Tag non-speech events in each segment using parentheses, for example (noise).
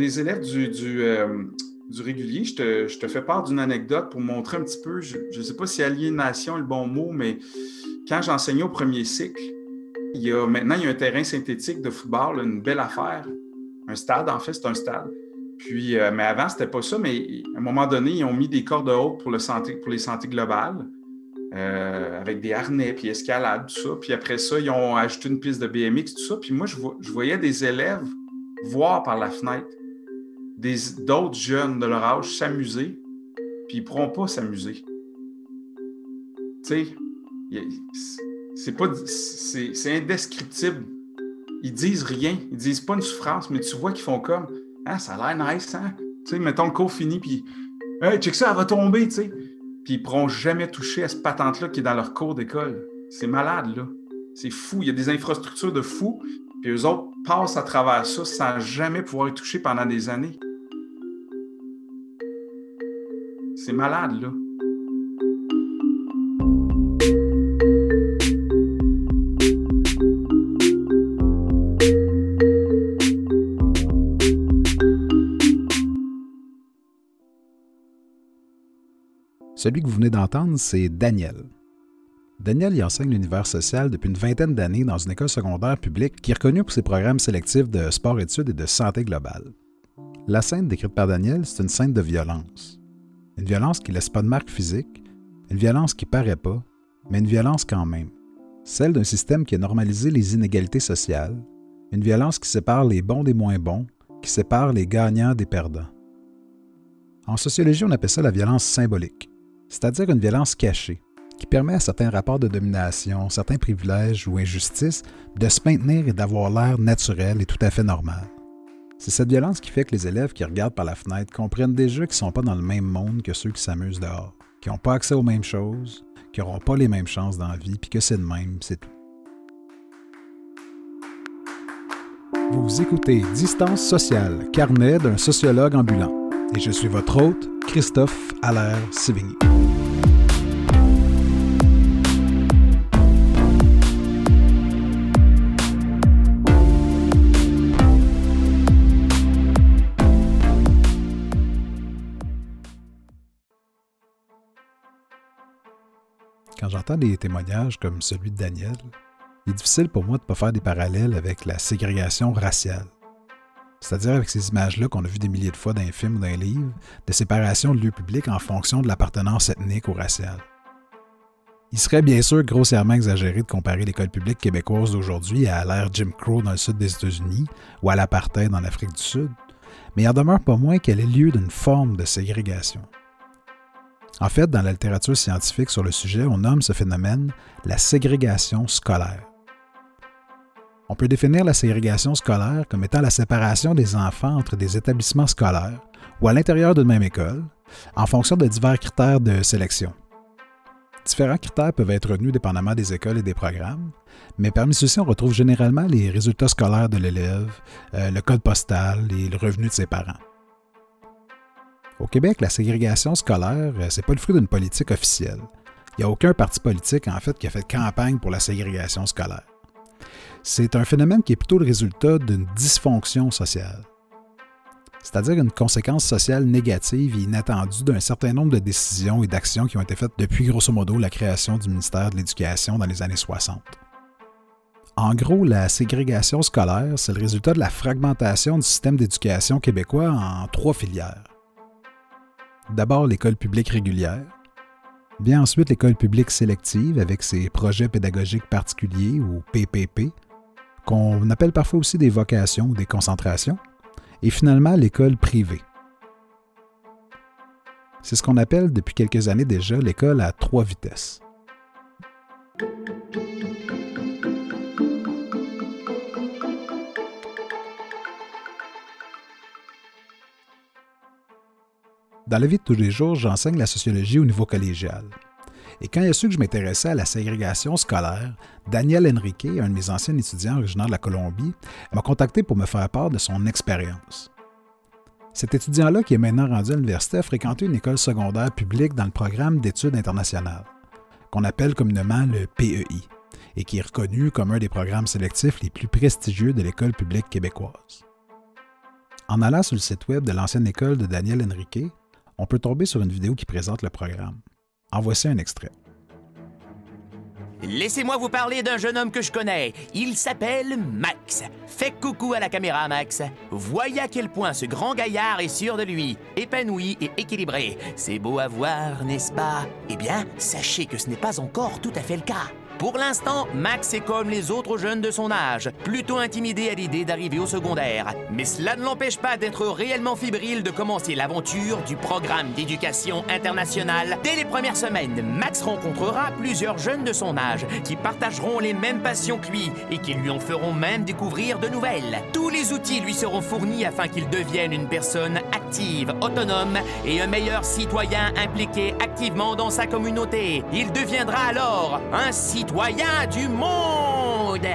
les élèves du, euh, du régulier, je te, je te, fais part d'une anecdote pour montrer un petit peu, je ne sais pas si aliénation est le bon mot, mais quand j'enseignais au premier cycle, il y a, maintenant, il y a un terrain synthétique de football, une belle affaire. Un stade, en fait, c'est un stade. Puis, euh, mais avant, c'était pas ça, mais à un moment donné, ils ont mis des cordes hautes pour, le santé, pour les santé globales, euh, avec des harnais, puis escalade, tout ça. Puis après ça, ils ont ajouté une piste de BMX, tout ça. Puis moi, je, je voyais des élèves voir par la fenêtre d'autres jeunes de leur âge s'amuser, puis ils ne pourront pas s'amuser. Tu sais, c'est c'est indescriptible. Ils disent rien, ils disent pas une souffrance, mais tu vois qu'ils font comme Ah, ça a l'air nice, hein? Tu sais, mettons le cours fini, puis Hey, check ça, elle va tomber, tu sais. Puis ils pourront jamais toucher à cette patente-là qui est dans leur cours d'école. C'est malade, là. C'est fou. Il y a des infrastructures de fous, puis eux autres passent à travers ça sans jamais pouvoir y toucher pendant des années. C'est malade, là. Celui que vous venez d'entendre, c'est Daniel. Daniel y enseigne l'univers social depuis une vingtaine d'années dans une école secondaire publique qui est reconnue pour ses programmes sélectifs de sport-études et de santé globale. La scène décrite par Daniel, c'est une scène de violence. Une violence qui ne laisse pas de marque physique, une violence qui paraît pas, mais une violence quand même. Celle d'un système qui a normalisé les inégalités sociales, une violence qui sépare les bons des moins bons, qui sépare les gagnants des perdants. En sociologie, on appelle ça la violence symbolique c'est-à-dire une violence cachée, qui permet à certains rapports de domination, certains privilèges ou injustices de se maintenir et d'avoir l'air naturel et tout à fait normal. C'est cette violence qui fait que les élèves qui regardent par la fenêtre comprennent déjà qu'ils ne sont pas dans le même monde que ceux qui s'amusent dehors, qui n'ont pas accès aux mêmes choses, qui n'auront pas les mêmes chances dans la vie, puis que c'est de même, c'est tout. Vous écoutez Distance sociale, carnet d'un sociologue ambulant. Et je suis votre hôte, Christophe Allaire j'entends des témoignages comme celui de Daniel, il est difficile pour moi de ne pas faire des parallèles avec la ségrégation raciale. C'est-à-dire avec ces images-là qu'on a vues des milliers de fois dans un film ou dans un livre, de séparation de lieux publics en fonction de l'appartenance ethnique ou raciale. Il serait bien sûr grossièrement exagéré de comparer l'école publique québécoise d'aujourd'hui à l'ère Jim Crow dans le sud des États-Unis ou à l'apartheid dans l'Afrique du Sud, mais il en demeure pas moins qu'elle est lieu d'une forme de ségrégation. En fait, dans la littérature scientifique sur le sujet, on nomme ce phénomène la ségrégation scolaire. On peut définir la ségrégation scolaire comme étant la séparation des enfants entre des établissements scolaires ou à l'intérieur d'une même école, en fonction de divers critères de sélection. Différents critères peuvent être retenus dépendamment des écoles et des programmes, mais parmi ceux-ci, on retrouve généralement les résultats scolaires de l'élève, euh, le code postal et le revenu de ses parents. Au Québec, la ségrégation scolaire, euh, ce n'est pas le fruit d'une politique officielle. Il n'y a aucun parti politique, en fait, qui a fait campagne pour la ségrégation scolaire c'est un phénomène qui est plutôt le résultat d'une dysfonction sociale, c'est-à-dire une conséquence sociale négative et inattendue d'un certain nombre de décisions et d'actions qui ont été faites depuis grosso modo la création du ministère de l'Éducation dans les années 60. En gros, la ségrégation scolaire, c'est le résultat de la fragmentation du système d'éducation québécois en trois filières. D'abord l'école publique régulière, vient ensuite l'école publique sélective avec ses projets pédagogiques particuliers ou PPP, qu'on appelle parfois aussi des vocations ou des concentrations, et finalement l'école privée. C'est ce qu'on appelle depuis quelques années déjà l'école à trois vitesses. Dans la vie de tous les jours, j'enseigne la sociologie au niveau collégial. Et quand il a su que je m'intéressais à la ségrégation scolaire, Daniel Henrique, un de mes anciens étudiants originaire de la Colombie, m'a contacté pour me faire part de son expérience. Cet étudiant-là, qui est maintenant rendu à l'université, a fréquenté une école secondaire publique dans le programme d'études internationales, qu'on appelle communément le PEI, et qui est reconnu comme un des programmes sélectifs les plus prestigieux de l'école publique québécoise. En allant sur le site web de l'ancienne école de Daniel Henrique, on peut tomber sur une vidéo qui présente le programme. En voici un extrait. Laissez-moi vous parler d'un jeune homme que je connais. Il s'appelle Max. Fais coucou à la caméra, Max. Voyez à quel point ce grand gaillard est sûr de lui, épanoui et équilibré. C'est beau à voir, n'est-ce pas? Eh bien, sachez que ce n'est pas encore tout à fait le cas. Pour l'instant, Max est comme les autres jeunes de son âge, plutôt intimidé à l'idée d'arriver au secondaire. Mais cela ne l'empêche pas d'être réellement fébrile de commencer l'aventure du programme d'éducation internationale. Dès les premières semaines, Max rencontrera plusieurs jeunes de son âge qui partageront les mêmes passions que lui et qui lui en feront même découvrir de nouvelles. Tous les outils lui seront fournis afin qu'il devienne une personne autonome et un meilleur citoyen impliqué activement dans sa communauté. Il deviendra alors un citoyen du monde.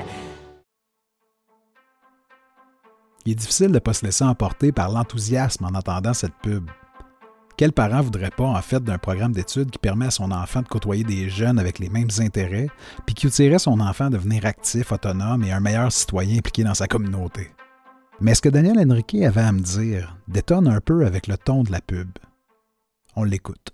Il est difficile de ne pas se laisser emporter par l'enthousiasme en entendant cette pub. Quel parent voudrait pas, en fait, d'un programme d'études qui permet à son enfant de côtoyer des jeunes avec les mêmes intérêts, puis qui outilerait son enfant à devenir actif, autonome et un meilleur citoyen impliqué dans sa communauté? Mais ce que Daniel Henrique avait à me dire détonne un peu avec le ton de la pub? On l'écoute.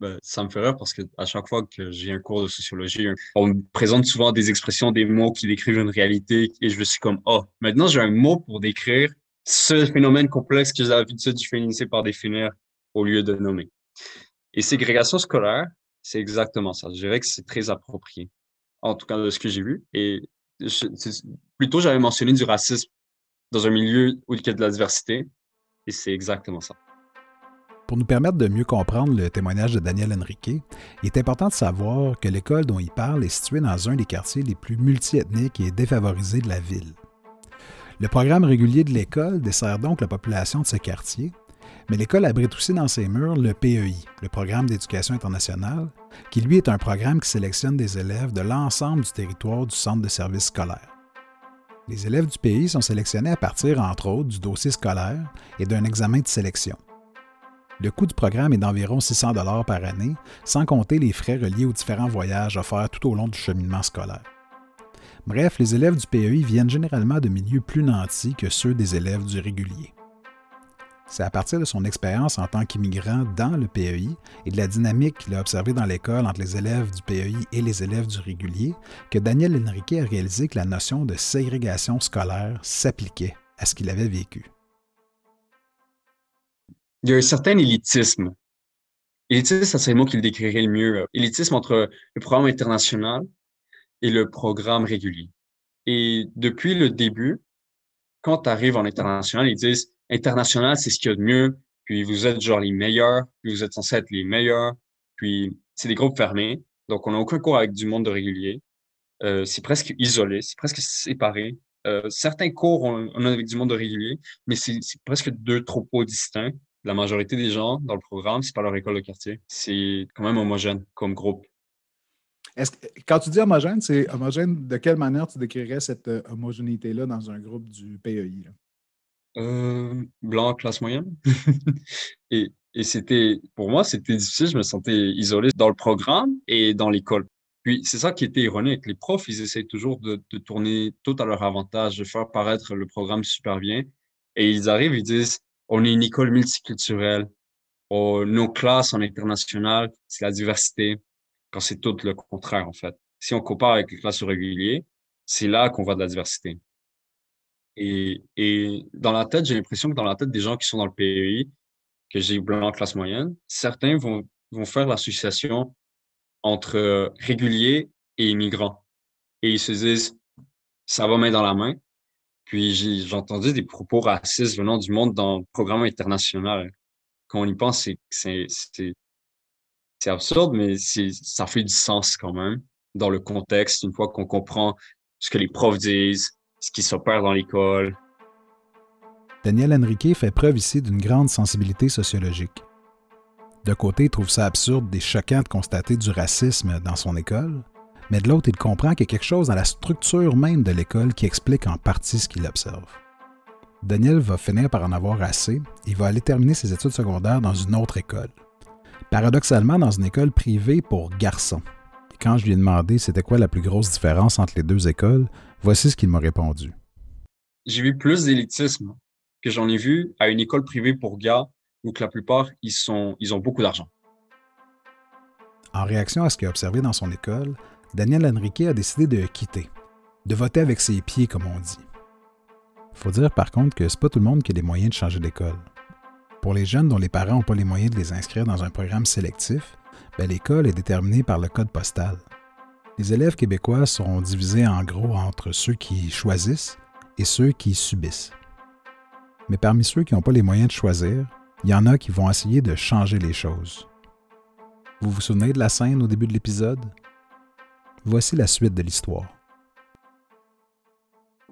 Ben, ça me fait rire parce que à chaque fois que j'ai un cours de sociologie, on me présente souvent des expressions, des mots qui décrivent une réalité et je me suis comme, oh, maintenant j'ai un mot pour décrire ce phénomène complexe que j'ai l'habitude de finir par définir au lieu de nommer. Et ségrégation scolaire, c'est exactement ça. Je dirais que c'est très approprié, en tout cas de ce que j'ai vu. Et plutôt, j'avais mentionné du racisme dans un milieu où il y a de la diversité, et c'est exactement ça. Pour nous permettre de mieux comprendre le témoignage de Daniel Henrique, il est important de savoir que l'école dont il parle est située dans un des quartiers les plus multiethniques et défavorisés de la ville. Le programme régulier de l'école dessert donc la population de ce quartier, mais l'école abrite aussi dans ses murs le PEI, le Programme d'éducation internationale, qui lui est un programme qui sélectionne des élèves de l'ensemble du territoire du centre de service scolaire. Les élèves du PEI sont sélectionnés à partir, entre autres, du dossier scolaire et d'un examen de sélection. Le coût du programme est d'environ 600 dollars par année, sans compter les frais reliés aux différents voyages offerts tout au long du cheminement scolaire. Bref, les élèves du PEI viennent généralement de milieux plus nantis que ceux des élèves du régulier. C'est à partir de son expérience en tant qu'immigrant dans le PEI et de la dynamique qu'il a observée dans l'école entre les élèves du PEI et les élèves du régulier que Daniel Henrique a réalisé que la notion de ségrégation scolaire s'appliquait à ce qu'il avait vécu il y a un certain élitisme. Élitisme, ça serait le mot qui le décrirait le mieux. Élitisme entre le programme international et le programme régulier. Et depuis le début, quand tu arrives en international, ils disent international, c'est ce qu'il y a de mieux, puis vous êtes genre les meilleurs, puis vous êtes censé être les meilleurs, puis c'est des groupes fermés, donc on n'a aucun cours avec du monde de régulier. Euh, c'est presque isolé, c'est presque séparé. Euh, certains cours, on, on, a avec du monde de régulier, mais c'est presque deux troupeaux distincts la majorité des gens dans le programme, c'est pas leur école de quartier. C'est quand même homogène comme groupe. Est-ce que, quand tu dis homogène, c'est homogène, de quelle manière tu décrirais cette euh, homogénéité-là dans un groupe du PEI? Euh, blanc, classe moyenne. (laughs) et, c'était, pour moi, c'était difficile. Je me sentais isolé dans le programme et dans l'école. Puis c'est ça qui était ironique. Les profs, ils essayent toujours de, de, tourner tout à leur avantage, de faire paraître le programme super bien. Et ils arrivent, ils disent on est une école multiculturelle. nos classes en international, c'est la diversité, quand c'est tout le contraire, en fait. Si on compare avec les classes réguliers, c'est là qu'on voit de la diversité. Et, dans la tête, j'ai l'impression que dans la tête des gens qui sont dans le PEI, que j'ai blanc classe moyenne, certains vont, vont faire l'association entre réguliers et immigrants. Et ils se disent, ça va main dans la main. Puis j'ai entendu des propos racistes venant du monde dans le programme international. Quand on y pense, c'est absurde, mais ça fait du sens quand même dans le contexte, une fois qu'on comprend ce que les profs disent, ce qui s'opère dans l'école. Daniel Henrique fait preuve ici d'une grande sensibilité sociologique. De côté, il trouve ça absurde et choquant de constater du racisme dans son école, mais de l'autre, il comprend qu'il y a quelque chose dans la structure même de l'école qui explique en partie ce qu'il observe. Daniel va finir par en avoir assez et va aller terminer ses études secondaires dans une autre école. Paradoxalement, dans une école privée pour garçons. Et quand je lui ai demandé c'était quoi la plus grosse différence entre les deux écoles, voici ce qu'il m'a répondu. J'ai vu plus d'élitisme que j'en ai vu à une école privée pour gars où que la plupart, ils, sont, ils ont beaucoup d'argent. En réaction à ce qu'il a observé dans son école, Daniel Henrique a décidé de quitter, de voter avec ses pieds, comme on dit. Il faut dire par contre que c'est pas tout le monde qui a les moyens de changer d'école. Pour les jeunes dont les parents n'ont pas les moyens de les inscrire dans un programme sélectif, ben, l'école est déterminée par le code postal. Les élèves québécois sont divisés en gros entre ceux qui choisissent et ceux qui subissent. Mais parmi ceux qui n'ont pas les moyens de choisir, il y en a qui vont essayer de changer les choses. Vous vous souvenez de la scène au début de l'épisode? Voici la suite de l'histoire.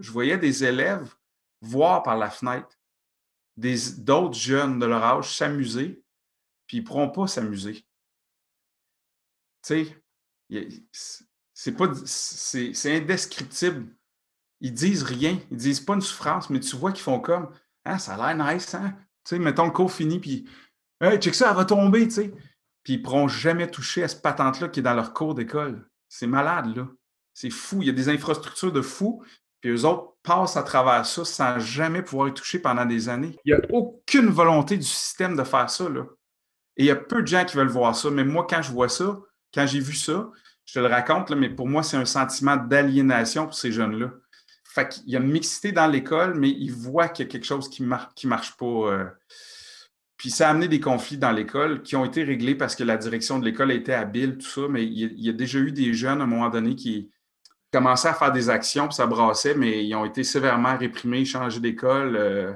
Je voyais des élèves voir par la fenêtre d'autres jeunes de leur âge s'amuser, puis ils ne pourront pas s'amuser. Tu sais, c'est pas c'est indescriptible. Ils disent rien, ils disent pas une souffrance, mais tu vois qu'ils font comme Ah, ça a l'air nice, hein? Tu sais, mettons le cours fini, puis Hey, check ça, elle va tomber, tu sais. Puis ils ne pourront jamais toucher à cette patente-là qui est dans leur cours d'école. C'est malade, là. C'est fou. Il y a des infrastructures de fous, puis eux autres passent à travers ça sans jamais pouvoir y toucher pendant des années. Il n'y a aucune volonté du système de faire ça, là. Et il y a peu de gens qui veulent voir ça. Mais moi, quand je vois ça, quand j'ai vu ça, je te le raconte, mais pour moi, c'est un sentiment d'aliénation pour ces jeunes-là. Fait qu'il y a une mixité dans l'école, mais ils voient qu'il y a quelque chose qui ne marche pas. Euh. Puis ça a amené des conflits dans l'école qui ont été réglés parce que la direction de l'école était habile, tout ça, mais il y, a, déjà eu des jeunes à un moment donné qui commençaient à faire des actions, puis ça brassait, mais ils ont été sévèrement réprimés, changés d'école. Euh.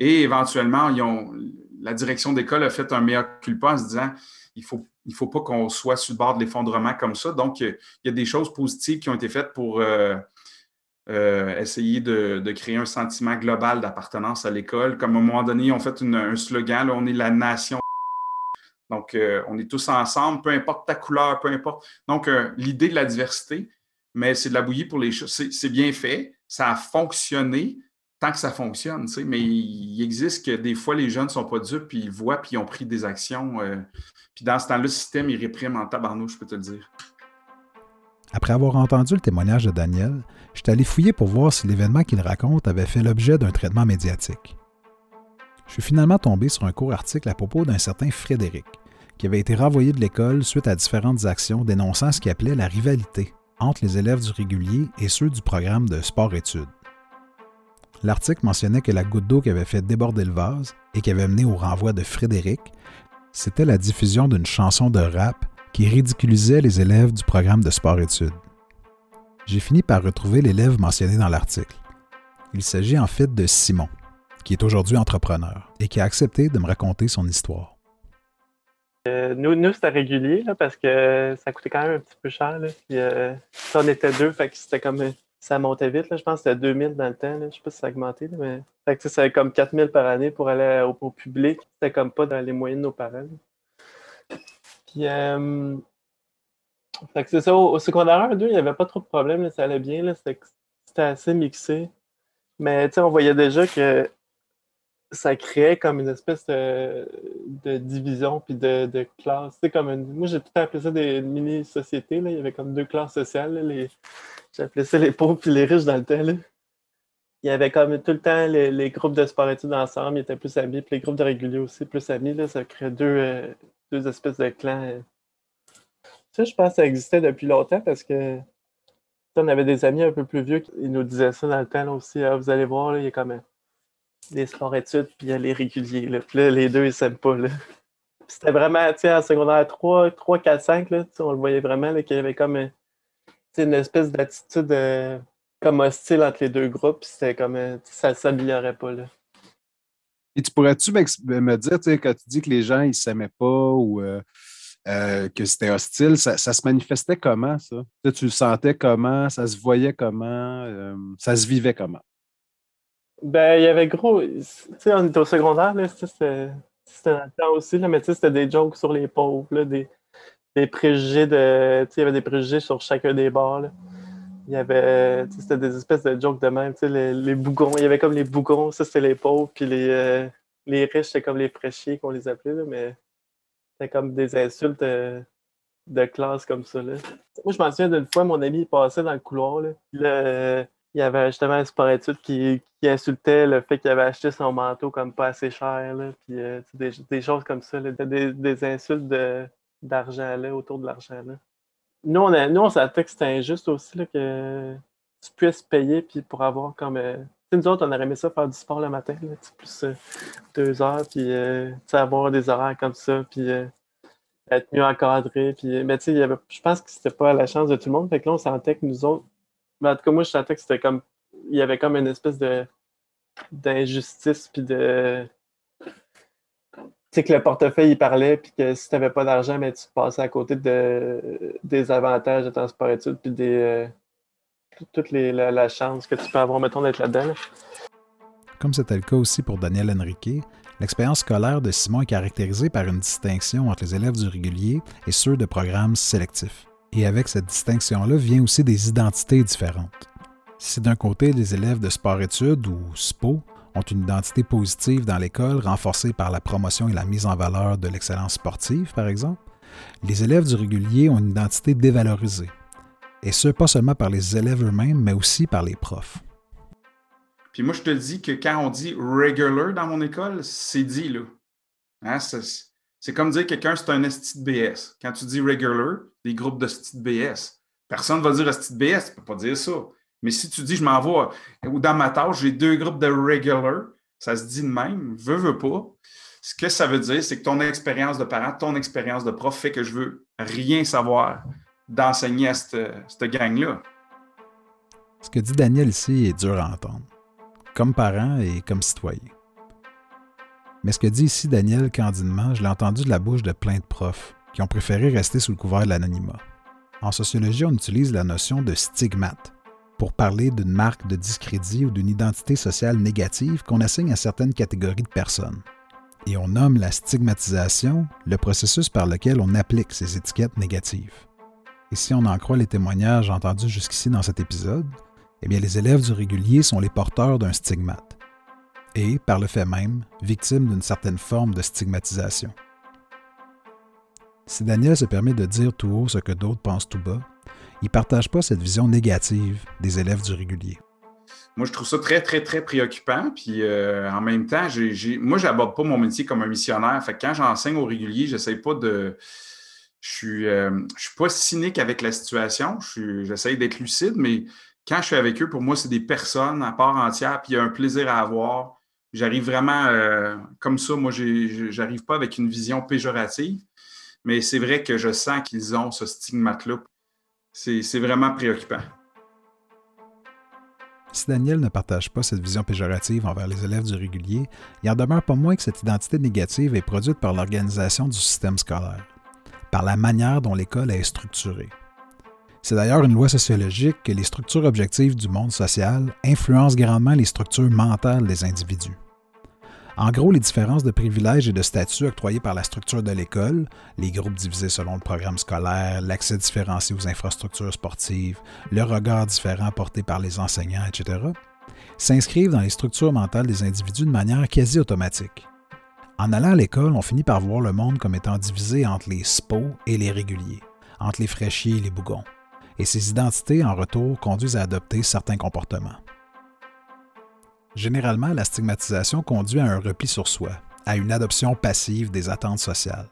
et éventuellement, la direction d'école a fait un meilleur culpa en se disant il faut il ne faut pas qu'on soit sur le bord de l'effondrement comme ça. Donc, il y a des choses positives qui ont été faites pour euh, euh, essayer de, créer un sentiment global d'appartenance à l'école. Comme à un moment donné, on fait un slogan, on est la nation. Donc, euh, on est tous ensemble, peu importe ta couleur, peu importe. Donc, l'idée de la diversité, mais c'est de la bouillie pour les choses. C'est bien fait, ça a fonctionné, tant que ça fonctionne, mais il existe que des fois, les jeunes ne sont pas dupes, puis ils voient, puis ils ont pris des actions. Euh, puis dans ce temps-là, le système, il réprime en tabarnouche, je peux te le dire. Après avoir entendu le témoignage de Daniel, je suis allé fouiller pour voir si l'événement qu'il raconte avait fait l'objet d'un traitement médiatique. Je suis finalement tombé sur un court article à propos d'un certain Frédéric, qui avait été renvoyé de l'école suite à différentes actions dénonçant ce qu'il appelait la rivalité entre les élèves du régulier et ceux du programme de sport-études. L'article mentionnait que la goutte d'eau qui avait fait déborder le vase et qui avait mené au renvoi de Frédéric, c'était la diffusion d'une chanson de rap qui ridiculisait les élèves du programme de sport-études. J'ai fini par retrouver l'élève mentionné dans l'article. Il s'agit en fait de Simon, qui est aujourd'hui entrepreneur et qui a accepté de me raconter son histoire. Euh, nous, nous c'était régulier parce que ça coûtait quand même un petit peu cher. Euh, on était deux, fait que c'était comme ça montait vite. Là. Je pense que c'était 2000 dans le temps. Là. Je sais pas si ça a augmenté, mais fait que, c'était comme 4000 par année pour aller au, public. C'était comme pas dans les moyens de nos parents. Puis, euh... fait que c'est ça. Au, secondaire 1, 2, il n'y avait pas trop de problèmes. Ça allait bien. C'était, assez mixé. Mais on voyait déjà que ça créait comme une espèce de, division puis de, classe. Comme moi, j'ai tout appelé ça des mini-sociétés. Il y avait comme deux classes sociales. les J'appelais ça les pauvres puis les riches dans le temps. Il y avait comme tout le temps les, groupes de sport-études ensemble, ils étaient plus amis, puis les groupes de réguliers aussi plus amis. Là, ça crée deux, euh, deux espèces de clans. Ça, je pense que ça existait depuis longtemps parce que on avait des amis un peu plus vieux qui nous disaient ça dans le temps aussi. Ah, vous allez voir, il y a comme les sports-études, puis il y a les réguliers. Là. Puis là, les deux, ils s'aiment pas. C'était vraiment, tu sais, en secondaire 3, 3 4, 5, là, on le voyait vraiment qu'il y avait comme une espèce d'attitude euh, comme hostile entre les deux groupes. C'était comme euh, ça ne s'améliorait pas. Là. Et tu pourrais-tu me dire, quand tu dis que les gens ne s'aimaient pas ou euh, que c'était hostile, ça, se manifestait comment, ça? tu le sentais comment? Ça se voyait comment? ça se vivait comment? Ben, il y avait gros. Tu sais, on était au secondaire, c'était un temps aussi, là, mais tu sais, c'était des jokes sur les pauvres, là, des, des préjugés de. il y avait des préjugés sur chacun des bars. Il y avait. C'était des espèces de jokes de même. Les, les bougons. Il y avait comme les bougons, ça c'était les pauvres, puis les, euh, les riches, c'était comme les fraîchiers qu'on les appelait, là, mais c'était comme des insultes euh, de classe comme ça. Là. Moi, je m'en souviens d'une fois, mon ami passait dans le couloir. Là, il y avait justement un sport étude qui, qui, insultait le fait qu'il avait acheté son manteau comme pas assez cher, là, puis euh, des, des, choses comme ça, là, des, des, insultes d'argent autour de l'argent. Nous, on, a, nous, on que c'était injuste aussi là, que tu puisses payer puis pour avoir comme. Euh, nous autres, on aurait aimé ça faire du sport le matin, plus euh, deux heures, puis avoir des horaires comme ça, puis être mieux encadré. Puis, mais tu sais, je pense que c'était pas à la chance de tout le monde. Fait que là, on sentait que nous autres, mais en tout cas, moi, je sentais que c'était comme. Il y avait comme une espèce de d'injustice, puis de. Sais, que le portefeuille, il parlait, puis que si tu n'avais pas d'argent, mais tu passais à côté de, des avantages de ton sport études, puis des. Euh, toute les, la, chance que tu peux avoir, mettons, d'être là-dedans. Comme c'était le cas aussi pour Daniel Henrique, l'expérience scolaire de Simon est caractérisée par une distinction entre les élèves du régulier et ceux de programmes sélectifs. Et avec cette distinction-là vient aussi des identités différentes. Si d'un côté, les élèves de sport-études ou SPO ont une identité positive dans l'école, renforcée par la promotion et la mise en valeur de l'excellence sportive, par exemple, les élèves du régulier ont une identité dévalorisée. Et ce, pas seulement par les élèves eux-mêmes, mais aussi par les profs. Puis moi, je te dis que quand on dit regular dans mon école, c'est dit, là. Hein, c'est comme dire que quelqu'un, c'est un esti BS. Quand tu dis regular, des groupes de BS, personne ne va dire esti BS, tu ne peux pas dire ça. Mais si tu dis, je m'en vais, ou dans ma tâche, j'ai deux groupes de regular, ça se dit de même, veux, veux pas. Ce que ça veut dire, c'est que ton expérience de parent, ton expérience de prof fait que je veux rien savoir d'enseigner à cette, cette gang-là. Ce que dit Daniel ici est dur à entendre, comme parent et comme citoyen. Mais ce que dit ici Daniel candidement, je l'ai entendu de la bouche de plein de profs qui ont préféré rester sous le couvert de l'anonymat. En sociologie, on utilise la notion de stigmate pour parler d'une marque de discrédit ou d'une identité sociale négative qu'on assigne à certaines catégories de personnes. Et on nomme la stigmatisation le processus par lequel on applique ces étiquettes négatives. Et si on en croit les témoignages entendus jusqu'ici dans cet épisode, eh bien les élèves du régulier sont les porteurs d'un stigmate et, par le fait même, victime d'une certaine forme de stigmatisation. Si Daniel se permet de dire tout haut ce que d'autres pensent tout bas, il ne partage pas cette vision négative des élèves du régulier. Moi, je trouve ça très, très, très préoccupant. Puis euh, en même temps, moi, je n'aborde pas mon métier comme un missionnaire. Fait quand j'enseigne au régulier, j'essaie pas de. Je suis, euh, suis pas cynique avec la situation. J'essaie d'être lucide, mais quand je suis avec eux, pour moi, c'est des personnes à part entière, puis il y a un plaisir à avoir. J'arrive vraiment euh, comme ça. Moi, j'arrive pas avec une vision péjorative, mais c'est vrai que je sens qu'ils ont ce stigmate-là. C'est vraiment préoccupant. Si Daniel ne partage pas cette vision péjorative envers les élèves du régulier, il en demeure pas moins que cette identité négative est produite par l'organisation du système scolaire, par la manière dont l'école est structurée. C'est d'ailleurs une loi sociologique que les structures objectives du monde social influencent grandement les structures mentales des individus. En gros, les différences de privilèges et de statut octroyés par la structure de l'école, les groupes divisés selon le programme scolaire, l'accès différencié aux infrastructures sportives, le regard différent porté par les enseignants, etc., s'inscrivent dans les structures mentales des individus de manière quasi automatique. En allant à l'école, on finit par voir le monde comme étant divisé entre les SPO et les réguliers, entre les fraîchiers et les bougons. Et ces identités, en retour, conduisent à adopter certains comportements. Généralement, la stigmatisation conduit à un repli sur soi, à une adoption passive des attentes sociales.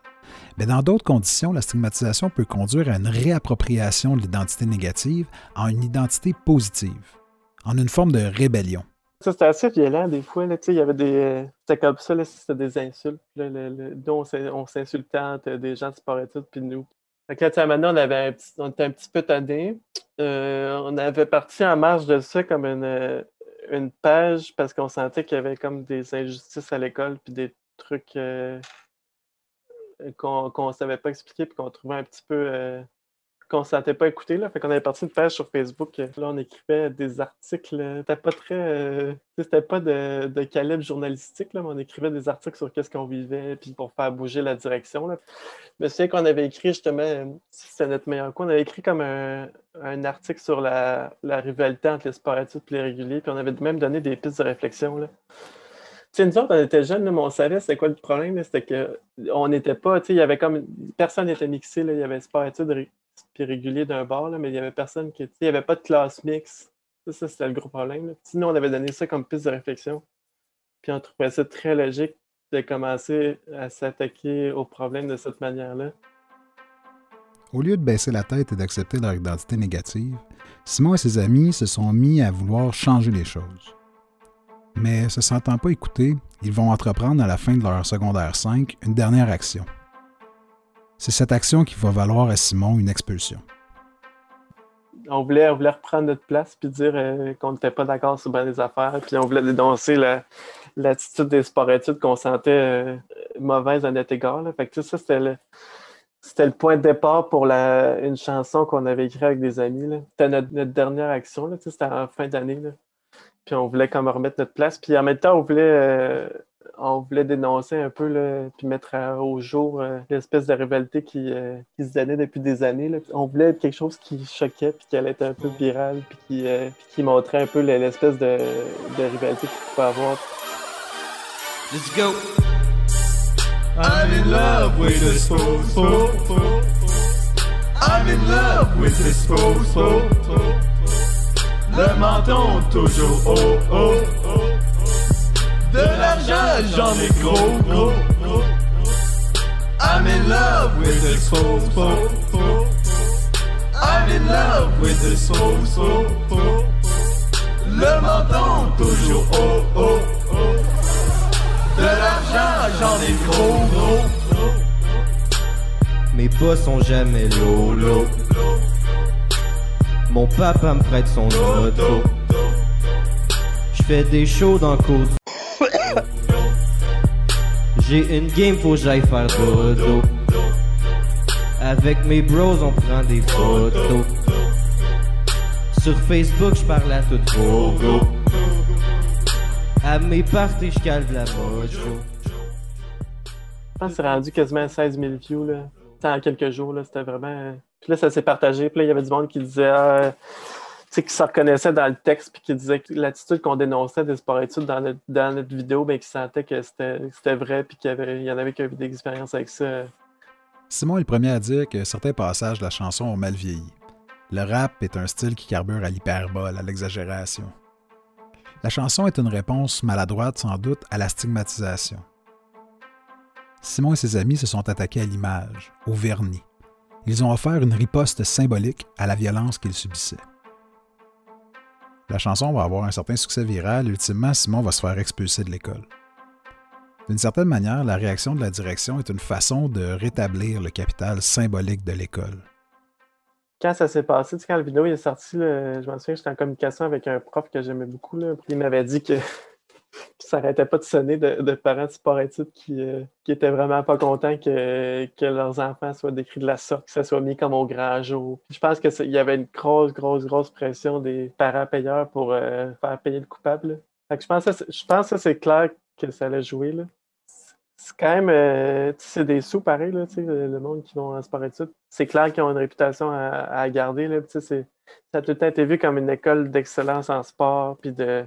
Mais dans d'autres conditions, la stigmatisation peut conduire à une réappropriation de l'identité négative en une identité positive, en une forme de rébellion. Ça, c'était assez violent des fois. il y avait des. C'était comme ça, c'était des insultes. Là, on s'insultait entre des gens de sport études puis nous. Fait que maintenant, on, avait un petit, on était un petit peu tannés. Euh, on avait parti en marge de ça comme une, une page parce qu'on sentait qu'il y avait comme des injustices à l'école puis des trucs euh, qu'on ne savait pas expliquer puis qu'on trouvait un petit peu euh, qu'on ne sentait pas écouter. Là. Fait qu'on avait parti une page sur Facebook. Là, on écrivait des articles. C'était pas très. Euh, c'était pas de, de, calibre journalistique, là, mais on écrivait des articles sur qu'est-ce qu'on vivait, puis pour faire bouger la direction. Là. Je me qu'on avait écrit justement, c'était notre meilleur coup, on avait écrit comme un, un article sur la, la, rivalité entre les sports études et les réguliers, puis on avait même donné des pistes de réflexion. Là. Tu sais, nous autres, on était jeunes, mais on savait c'était quoi le problème, c'était qu'on n'était pas, tu sais, il y avait comme, personne n'était mixé, il y avait sport études puis régulier d'un bord, mais il n'y avait personne qui. Il n'y avait pas de classe mixte Ça, ça, c'était le gros problème. là. Sinon, on avait donné ça comme piste de réflexion. Puis on trouvait ça très logique de commencer à s'attaquer au problème de cette manière-là. Au lieu de baisser la tête et d'accepter leur identité négative, Simon et ses amis se sont mis à vouloir changer les choses. Mais se sentant pas écoutés, ils vont entreprendre à la fin de leur secondaire 5 une dernière action. C'est cette action qui va valoir à Simon une expulsion. On voulait, on voulait reprendre notre place puis dire euh, qu'on n'était pas d'accord sur bien des affaires. Puis on voulait dénoncer la- l'attitude des sports-études qu'on sentait euh, mauvaise à notre égard. Fait que sais, ça, c'était le, le point de départ pour la, une chanson qu'on avait écrite avec des amis. C'était notre, dernière action. C'était en fin d'année. Puis on voulait comme remettre notre place. Puis en même temps, on voulait, euh, on voulait dénoncer un peu, là, puis mettre à- au jour euh, l'espèce de rivalité qui, euh, qui se donnait depuis des années. là. On voulait être quelque chose qui choquait, puis qui allait être un peu viral, puis qui, euh, puis qui montrait un peu le- l'espèce de, de rivalité qu'il pouvait avoir. Let's go. I'm in love with this photo. I'm in love with this photo. Le menton toujours haut, haut, haut. De l'argent, j'en ai gros, gros. I'm in love with this photo. I'm in love with this photo. Le menton toujours haut, haut, haut. De l'argent, j'en ai gros, gros. Mes bas sont jamais lolo. Mon papa me prête son auto. Je fais des shows dans du- J'ai une game, faut que j'aille faire dodo. Avec mes bros, on prend des photos. Sur Facebook, je parle à toute go. À mes parties, je calme la mojo. Je pense c'est rendu quasiment à 16 000 views. Là. En quelques jours, là, c'était vraiment. Puis là, ça s'est partagé. Puis là, il y avait du monde qui disait. ah, qui se reconnaissait dans le texte, puis qui disait que l'attitude qu'on dénonçait des sports-études dans notre, vidéo, ben, qui sentait que c'était vrai, puis qu'il y, y en avait qui avaient des expériences avec ça. Simon est le premier à dire que certains passages de la chanson ont mal vieilli. Le rap est un style qui carbure à l'hyperbole, à l'exagération. La chanson est une réponse maladroite sans doute à la stigmatisation. Simon et ses amis se sont attaqués à l'image, au vernis. Ils ont offert une riposte symbolique à la violence qu'ils subissaient. La chanson va avoir un certain succès viral ultimement Simon va se faire expulser de l'école. D'une certaine manière, la réaction de la direction est une façon de rétablir le capital symbolique de l'école. Quand ça s'est passé, quand la vidéo est sortie, je me souviens j'étais en communication avec un prof que j'aimais beaucoup. Là, puis il m'avait dit que ça n'arrêtait pas de sonner de, parents de sport-études qui, euh, qui étaient vraiment pas contents que, que leurs enfants soient décrits de la sorte, que ça soit mis comme au grand jour. Je pense qu'il y avait une grosse, grosse, grosse pression des parents payeurs pour euh, faire payer le coupable. je pense que je pense c'est clair que ça allait jouer. Là. C'est quand même, euh, c'est des sous pareil, là, le, monde qui vont en sport-études. C'est clair qu'ils ont une réputation à, garder. Là, ça a tout le temps été vu comme une école d'excellence en sport, puis de,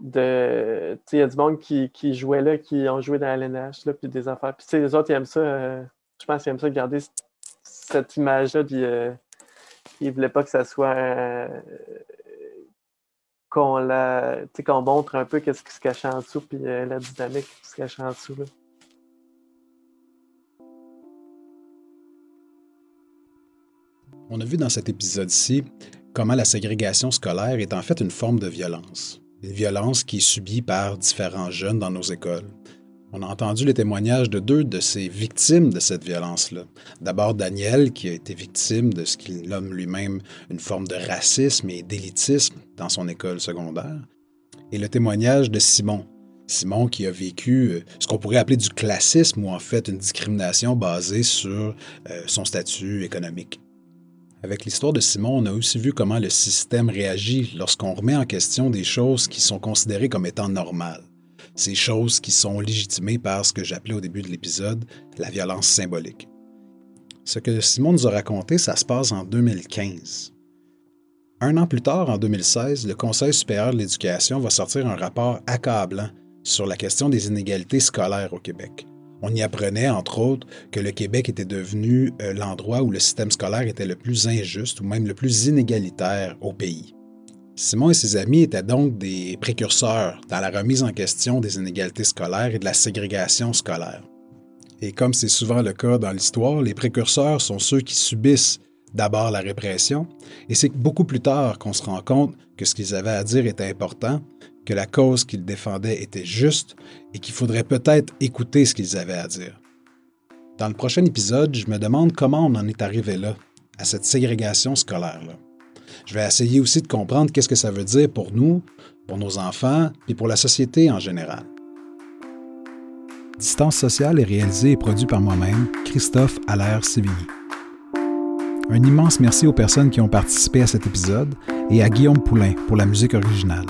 il y a du monde qui, jouait là, qui ont joué dans LNH, puis des affaires. Puis les autres, ils aiment ça, euh, je pense qu'ils aiment ça garder cette image-là, puis euh, ils voulaient pas que ça soit euh, qu'on la, qu'on montre un peu qu'est-ce qui se cache en dessous, puis la dynamique qui se cache en dessous. Là. On a vu dans cet épisode-ci comment la ségrégation scolaire est en fait une forme de violence. Une violence qui est subie par différents jeunes dans nos écoles. On a entendu les témoignages de deux de ces victimes de cette violence-là. D'abord Daniel, qui a été victime de ce qu'il nomme lui-même une forme de racisme et d'élitisme dans son école secondaire. Et le témoignage de Simon. Simon qui a vécu euh, ce qu'on pourrait appeler du classisme ou en fait une discrimination basée sur euh, son statut économique. Avec l'histoire de Simon, on a aussi vu comment le système réagit lorsqu'on remet en question des choses qui sont considérées comme étant normales. Ces choses qui sont légitimées par ce que j'appelais au début de l'épisode la violence symbolique. Ce que Simon nous a raconté, ça se passe en 2015. Un an plus tard, en 2016, le Conseil supérieur de l'éducation va sortir un rapport accablant sur la question des inégalités scolaires au Québec. On y apprenait, entre autres, que le Québec était devenu euh, l'endroit où le système scolaire était le plus injuste ou même le plus inégalitaire au pays. Simon et ses amis étaient donc des précurseurs dans la remise en question des inégalités scolaires et de la ségrégation scolaire. Et comme c'est souvent le cas dans l'histoire, les précurseurs sont ceux qui subissent d'abord la répression, et c'est beaucoup plus tard qu'on se rend compte que ce qu'ils avaient à dire était important, que la cause qu'ils défendaient était juste, et qu'il faudrait peut-être écouter ce qu'ils avaient à dire. Dans le prochain épisode, je me demande comment on en est arrivé là, à cette ségrégation scolaire-là. Je vais essayer aussi de comprendre qu'est-ce que ça veut dire pour nous, pour nos enfants, et pour la société en général. Distance sociale est réalisé et produit par moi-même, Christophe Allaire-Sévigny. Un immense merci aux personnes qui ont participé à cet épisode et à Guillaume Poulain pour la musique originale.